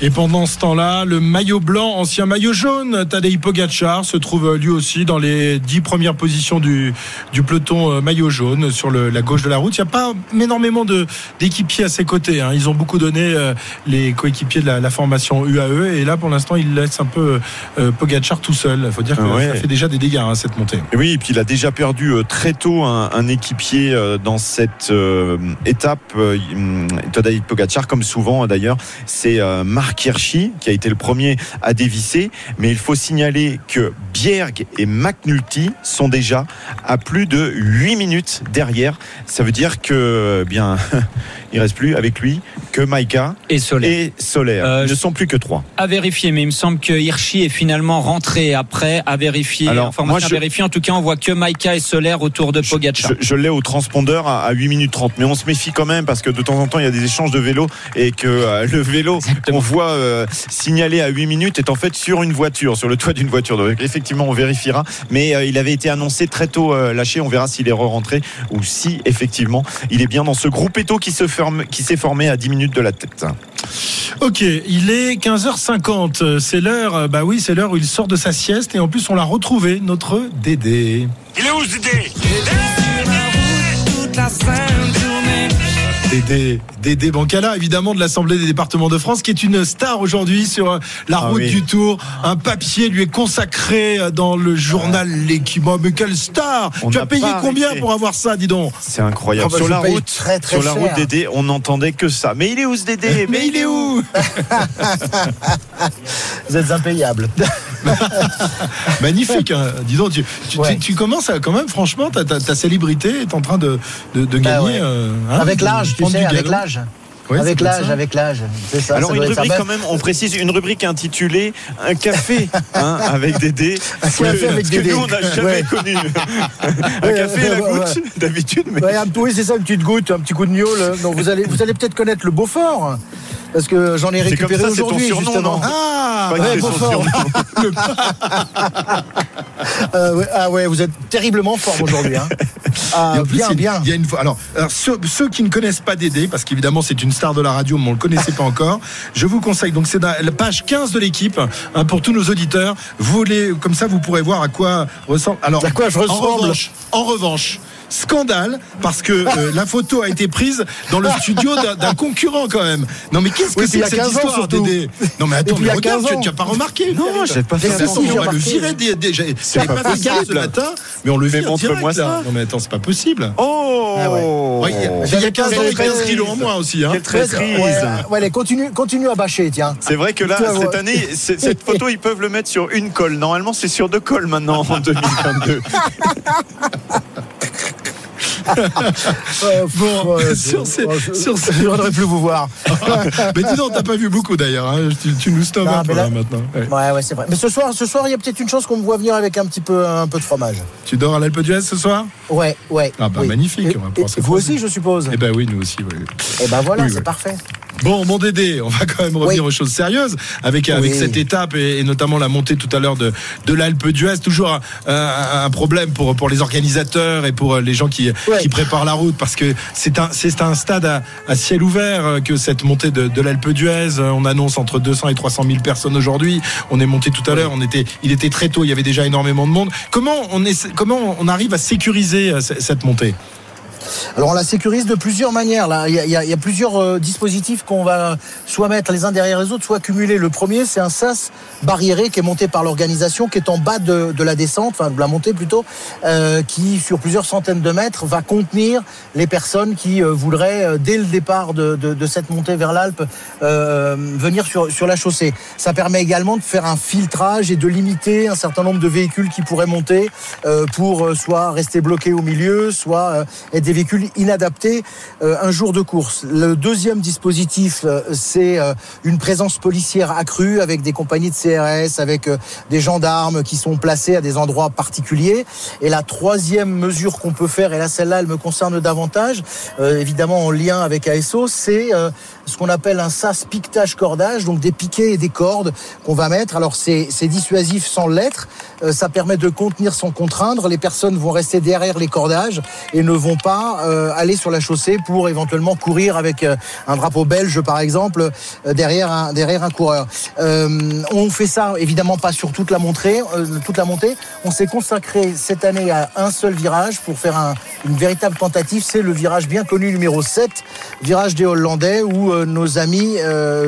et pendant ce temps-là, le maillot blanc, ancien maillot jaune, Tadej Pogacar se trouve lui aussi dans les dix premières positions du, du peloton euh, maillot jaune sur le, la gauche de la route. Il n'y a pas énormément d'équipiers à ses côtés. Hein. Ils ont beaucoup donné euh, les coéquipiers de la, la, formation UAE et là pour l'instant il laisse un peu euh, Pogacar tout seul. Il faut dire que ouais. ça fait déjà des dégâts hein, cette montée. Oui, et puis il a déjà perdu euh, très tôt un, un équipier euh, dans cette étape. Tadej Pogacar, comme souvent d'ailleurs, c'est Marc Marc Hirschi qui a été le premier à dévisser. Mais il faut signaler que Bjerg et McNulty sont déjà à plus de 8 minutes derrière. Ça veut dire que eh bien il reste plus avec lui que Maïka et Solaire. Et Solaire. Euh, Ils ne sont plus que trois. À vérifier, mais il me semble que Hirschi est finalement rentré après à vérifier. Alors, enfin, moi, je... à vérifier. En tout cas, on voit que Maïka et Solaire autour de Pogacar. Je, je l'ai au transpondeur à, à, 8 minutes 30, mais on se méfie quand même parce que de temps en temps, il y a des échanges de vélo et que euh, le vélo qu'on voit euh, signalé à 8 minutes est en fait sur une voiture, sur le toit d'une voiture. Donc effectivement, on vérifiera. Mais euh, il avait été annoncé très tôt lâché. On verra s'il est re-rentré ou si effectivement il est bien dans ce groupe éto qui se ferme, qui s'est formé à 10 minutes de la tête. Ok, il est 15h50. C'est l'heure, bah oui, c'est l'heure où il sort de sa sieste et en plus on l'a retrouvé, notre Dédé. Il est où ce Dédé? Dédé, Dédé Bancala, évidemment de l'Assemblée des départements de France, qui est une star aujourd'hui sur la route ah oui. du Tour. Un papier lui est consacré dans le journal L'équipe. Mais quelle star On Tu as payé combien arrêté. pour avoir ça, dis donc? C'est incroyable. Oh bah sur la route, très, très sur la route Dédé, on n'entendait que ça. Mais il est où ce Dédé Mais il est où? Vous êtes impayable. Magnifique. Hein. Dis donc, tu, tu, Ouais. tu, tu commences à, quand même, franchement, ta, ta, ta célébrité est en train de, de, de gagner. ouais. euh, hein, avec l'âge, tu sais, avec l'âge. Ouais, avec l'âge, avec l'âge. C'est ça. Alors ça une rubrique ça. quand même, on précise une rubrique intitulée un café hein, avec Dédé. Un café avec Ce que Dédé. nous on n'a jamais Ouais. connu. un Ouais, café la ouais, ouais, goutte d'habitude, mais oui, c'est ça, une petite goutte, un petit coup de gnôle. Donc vous allez, vous allez peut-être connaître le Beaufort, parce que j'en ai récupéré aujourd'hui surnom, justement. non Ah, ouais, Beaufort. Euh, ouais, ah ouais, vous êtes terriblement fort aujourd'hui. Hein. Ah, plus, bien, bien. Il y a une fois. Alors, alors, ceux, ceux qui ne connaissent pas Dédé, parce qu'évidemment c'est une star de la radio, mais on ne le connaissait pas encore, je vous conseille. Donc c'est la page 15 de l'équipe hein, pour tous nos auditeurs. Vous comme ça, vous pourrez voir à quoi ressemble. Alors, À quoi je en ressemble revanche, en revanche. Scandale parce que euh, la photo a été prise dans le studio d'un- concurrent quand même. Non mais qu'est-ce que Oui, c'est a que cette 15 ans, histoire surtout. Dédé? Non mais attends, puis il y mais a regarde, 15 tu ans. tu n'as pas remarqué Non, j'ai pas fait attention, on va le virer dé- déjà. C'est pas fait ce possible. matin, mais on le vire montre-moi direct ça. Non mais attends, c'est pas possible. Oh Ah Ouais, il y a- il y a 15 ans et 15 kilos en moins aussi. Hein. Quelle traîtrise Ouais, continue, continue à bâcher, tiens. C'est vrai que là, cette année, cette photo, ils peuvent le mettre sur une colle. Normalement, c'est sur deux colles maintenant en 2022. Euh, Bon, ouais, sur ces- ouais, je- sur ces- Je voudrais plus vous voir. Mais dis donc, t'as pas vu beaucoup d'ailleurs. hein. Tu, tu nous stoppes Non, un peu là- là, maintenant. Ouais. Ouais, ouais, c'est vrai. Mais ce soir, ce soir, il y a peut-être une chance qu'on me voit venir avec un petit peu, un peu de fromage. Tu dors à l'Alpe d'Huez ce soir? Ouais, ouais. Ah bah oui. magnifique. Et- on va et vous aussi, je suppose. Eh ben oui, nous aussi. oui. Eh ben voilà, Oui, c'est parfait. Bon, mon Dédé, on va quand même revenir Oui. aux choses sérieuses avec, avec Oui. cette étape et, et notamment la montée tout à l'heure de, de l'Alpe d'Huez. Toujours un, un- un problème pour, pour les organisateurs et pour les gens qui, qui préparent la route parce que c'est un, c'est un stade à, à ciel ouvert euh, que cette montée de, de l'Alpe d'Huez. Euh, On annonce entre 200 et 300 000 personnes aujourd'hui. On est monté tout à l'heure, on était, il était très tôt, il y avait déjà énormément de monde. Comment on, est, comment on arrive à sécuriser euh, cette montée? Alors on la sécurise de plusieurs manières. Il y a, plusieurs euh, dispositifs qu'on va soit mettre les uns derrière les autres, soit cumuler. Le premier, c'est un sas barriéré qui est monté par l'organisation, qui est en bas de, la descente, enfin de la montée plutôt, euh, qui sur plusieurs centaines de mètres va contenir les personnes qui euh, voudraient dès le départ de, cette montée vers l'Alpe venir sur, la chaussée. Ça permet également de faire un filtrage et de limiter un certain nombre de véhicules qui pourraient monter pour soit rester bloqués au milieu, soit être véhicules inadaptés euh, un jour de course. Le deuxième dispositif, euh, c'est euh, une présence policière accrue avec des compagnies de CRS, avec des gendarmes qui sont placés à des endroits particuliers. Et la troisième mesure qu'on peut faire, et là celle-là elle me concerne davantage, évidemment en lien avec ASO, c'est ce qu'on appelle un sas piquetage cordage, donc des piquets et des cordes qu'on va mettre. Alors c'est dissuasif sans l'être, ça permet de contenir sans contraindre. Les personnes vont rester derrière les cordages et ne vont pas euh, aller sur la chaussée pour éventuellement courir avec euh, un drapeau belge par exemple euh, derrière un derrière un coureur. On fait ça évidemment pas sur toute la montée, toute la montée. On s'est consacré cette année à un seul virage pour faire un- une véritable tentative. C'est le virage bien connu numéro 7, virage des Hollandais où nos amis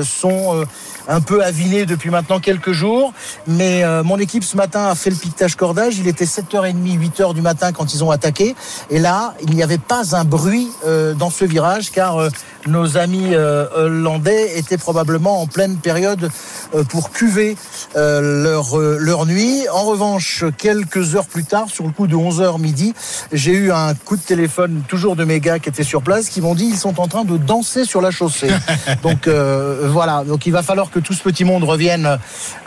sont un peu avinés depuis maintenant quelques jours. Mais euh, mon équipe ce matin a fait le piquetage cordage. Il était 7h30, 8h du matin quand ils ont attaqué. Et là, il n'y avait pas un bruit euh, dans ce virage car euh, nos amis euh, hollandais étaient probablement en pleine période euh, pour cuver euh, leur, leur nuit. En revanche, quelques heures plus tard, sur le coup de 11h midi, j'ai eu un coup de téléphone toujours de mes gars qui étaient sur place qui m'ont dit ils sont en train de danser sur la chaussée. Donc euh, voilà, donc il va falloir que tout ce petit monde revienne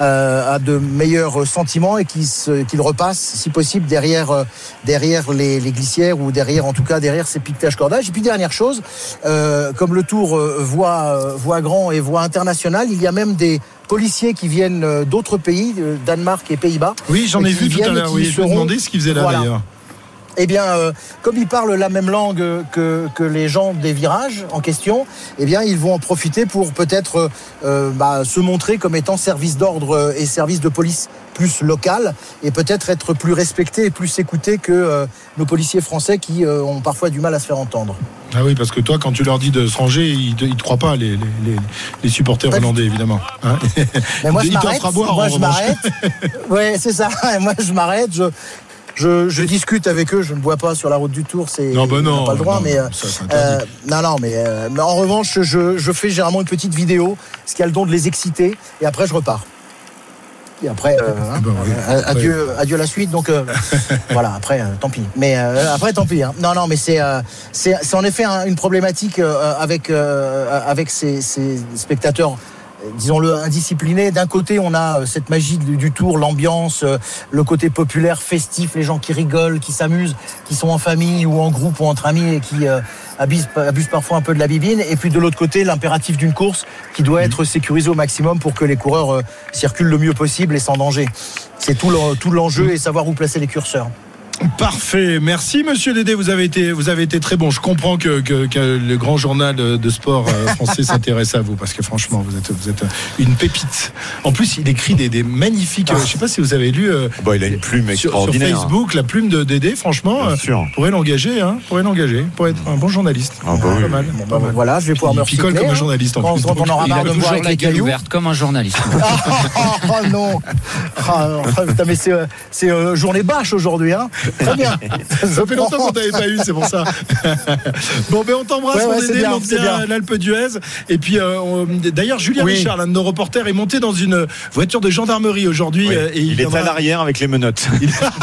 euh, à de meilleurs sentiments et qu'il qu'il repasse, si possible, derrière, euh, derrière les, les glissières ou derrière, en tout cas, derrière ces piquetages cordages. Et puis dernière chose, euh, comme le Tour euh, voit, euh, voit grand et voit international, il y a même des policiers qui viennent euh, d'autres pays, Danemark et Pays-Bas. Oui, j'en ai vu tout à l'heure. je me demandais ce qu'ils faisaient là Voilà. d'ailleurs. Eh bien, euh, comme ils parlent la même langue que, que les gens des virages en question, eh bien, ils vont en profiter pour peut-être euh, bah, se montrer comme étant service d'ordre et service de police plus local et peut-être être plus respectés et plus écoutés que euh, nos policiers français qui euh, ont parfois du mal à se faire entendre. Ah oui, parce que toi, quand tu leur dis de se ranger, ils ne te croient pas, les, les, les- les supporters hollandais, évidemment. Hein Mais moi, je m'arrête. Moi, en je revanche. m'arrête. Ouais, c'est ça. Moi, je m'arrête. Je, je, je discute avec eux. Je ne bois pas sur la route du Tour. C'est Non, on n'a non, pas le droit. non, mais non, euh, ça, euh, non, non, mais, euh, mais en revanche, je, je fais généralement une petite vidéo, ce qui a le don de les exciter, et après, je repars. Et après, euh, hein, bah oui. euh, adieu, adieu la suite. Donc euh, voilà, après, euh, tant pis. Mais euh, après, tant pis. hein. Non, non, mais c'est euh, c'est en effet un- une problématique euh, avec euh, avec ces, ces spectateurs. Disons-le indisciplinés. D'un côté, on a euh, cette magie du, tour, l'ambiance, euh, le côté populaire, festif, les gens qui rigolent, qui s'amusent, qui sont en famille ou en groupe ou entre amis et qui euh, abusent, abusent parfois un peu de la bibine. Et puis de l'autre côté, l'impératif d'une course qui doit être sécurisée au maximum pour que les coureurs euh, circulent le mieux possible et sans danger. C'est tout le- tout l'enjeu et savoir où placer les curseurs. Parfait, merci Monsieur Dédé, vous avez été, vous avez été très bon. Je comprends que, que, que le grand journal de sport euh, français s'intéresse à vous parce que franchement, vous êtes, vous êtes une pépite. En plus, il écrit des, des magnifiques. euh, je sais pas si vous avez lu euh, Bah, il a une plume sur, sur extraordinaire. Facebook la plume de Dédé. Franchement, euh, sûr. pourrait l'engager, hein, pourrait l'engager, pour être un bon journaliste. Ah, bah oui. pas mal, Bon, pas bah, mal. voilà, je vais pouvoir me picole comme un journaliste en plus. on aura Il marre a de me voir toujours avec la gueule cailloux. ouverte comme un journaliste. oh non Ah, ah, putain, mais c'est, c'est euh, journée bâche aujourd'hui, hein Très bien. Ça fait longtemps qu'on t'avait pas eu, c'est pour ça. bon, ben on t'embrasse, Ouais, mon ouais, bien, monte c'est bien bien. l'Alpe d'Huez. Et puis, euh, on- d'ailleurs, Julien Oui. Richard, l'un de nos reporters, est monté dans une voiture de gendarmerie aujourd'hui. Oui. euh, et il est viendra- à l'arrière avec les menottes.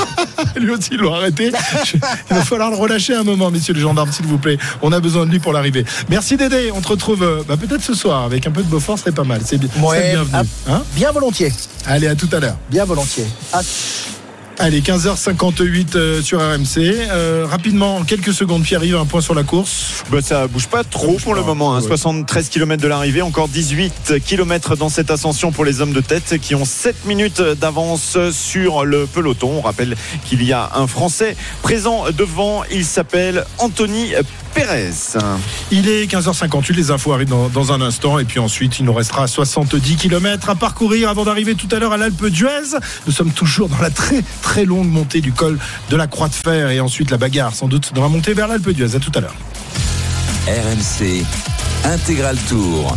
lui aussi, ils l'ont arrêté. Je- Il va falloir le relâcher un moment, messieurs les gendarmes, s'il vous plaît. On a besoin de lui pour l'arrivée. Merci Dédé. On te retrouve euh, bah, peut-être ce soir avec un peu de Beaufort, c'est pas mal. C'est bien. Ouais, bienvenu. ah. Hein? Bien volontiers. Allez, à tout à l'heure. Bien volontiers. À- Allez, 15h58 euh, sur RMC. Euh, rapidement, en quelques secondes, Pierre-Yves, un point sur la course. Bah, ça bouge pas trop bouge pour le moment. hein. ouais. 73 km de l'arrivée, encore 18 km dans cette ascension pour les hommes de tête qui ont 7 minutes d'avance sur le peloton. On rappelle qu'il y a un Français présent devant. Il s'appelle Anthony Pérez. Il est 15h58, les infos arrivent dans, dans un instant. Et puis ensuite, il nous restera 70 km à parcourir avant d'arriver tout à l'heure à l'Alpe d'Huez. Nous sommes toujours dans la très très longue montée du col de la Croix de Fer et ensuite la bagarre, sans doute, dans la montée vers l'Alpe d'Huez. À tout à l'heure. RMC Intégral Tour.